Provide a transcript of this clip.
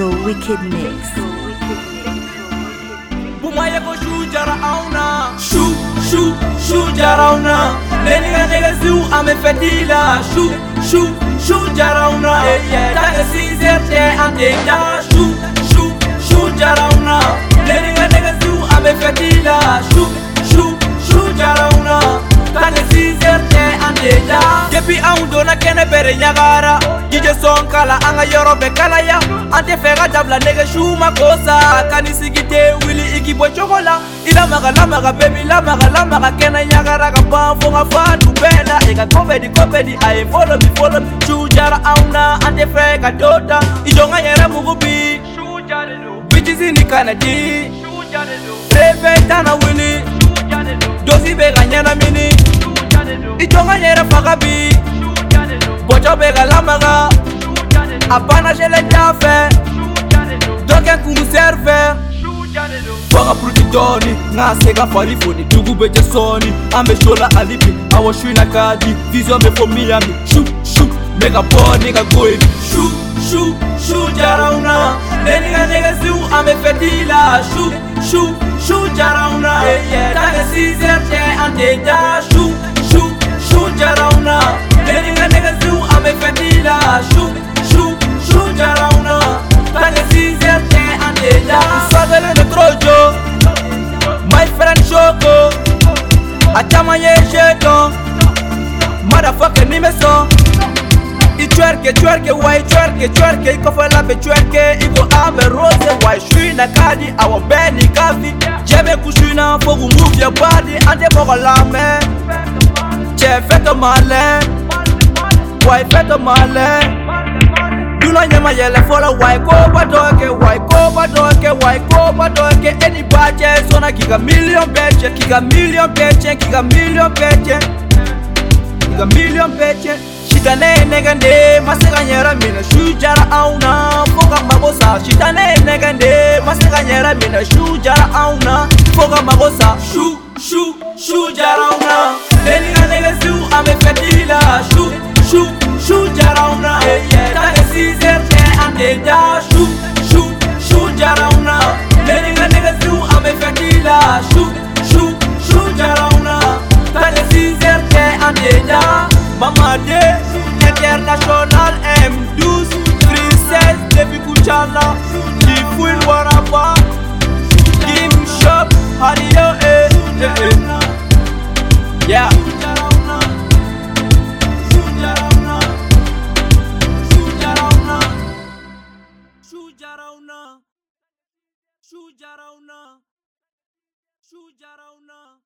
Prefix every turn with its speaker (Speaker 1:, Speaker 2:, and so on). Speaker 1: Disco Wicked Mix. Bumaya ko shujara auna shu shu shujara auna Lenga nega zu amefedila shu shu shujara auna Taka sinzerte ante da shu shu shujara auna kapi aŋ dona kɛnɛ bɛrɛ ɲagara jije sɔn kala an ka yɔrɔ bɛ kalaya an tɛ fɛ ka dabila nege suuma ko sa kani sigi te wuli e e tota. i ki bɔ cogo la i lamaga lamaga bebi lamaga lamaga kɛnɛ ɲagara ka ban fo ka fandu bɛɛ la i ka kɔbɛdi kɔbɛdi a ye folomi folomi suu jara aŋ na an tɛ fɛ ka do ta i jɔn ka yɛrɛ mugu bi suu jari do bitisi ni kana di suu jari do sefɛ tana wuli suu jari do dosi bɛ ka ɲɛnamini ithongonyerefakabi bocobeka lamaka apanaseletafe dokenkunguserve vakaprutitoni ngaseka farifoni dukube jesoni ambesola alibi awashwinakadi vizo ambefomiyami shu shu mekaboni kakoebi shu shu shu jarauna deninganekesiu ambefetila shu shu shu jarauna tagesizerce antea shu jarauna jeri nga nega zu ame fendila shu shu shu jarauna tane sizer ne andeja sagale ne krojo my friend shoko achama ye sheto motherfucker nimeso ichwerke chwerke wai chwerke chwerke ikofalabe chwerke iko abe rose wai shwina kadi awombeni kavi jeme kushwina fokumuvya badi ande mokolame chè fè tò mà lè Wai fè tò mà lè Dù lò nhè mà yè lè fò lò Wai kò bà tò kè Wai kò bà tò kè Wai kò bà tò kè E nì bà chè Sò nà kì gà million bè chè Kì gà million bè chè Kì gà million bè chè Kì gà million bè chè Shitane negande Masega nyè rà minè Shù chà rà au nà Fò gà mà bò sà Shitane negande Masega nyè rà minè Shù chà rà au nà Fò gà mà bò sà Shù, shù, shù chà rà au nà Shù, shù, shù chà rà au nà dedha shu shu shu jarauna nedinga nega siu amefyatila shu shu shu jarauna tane sinzerte andedha mamade nyakerna Shujarauna. Shujarauna. Shujarauna.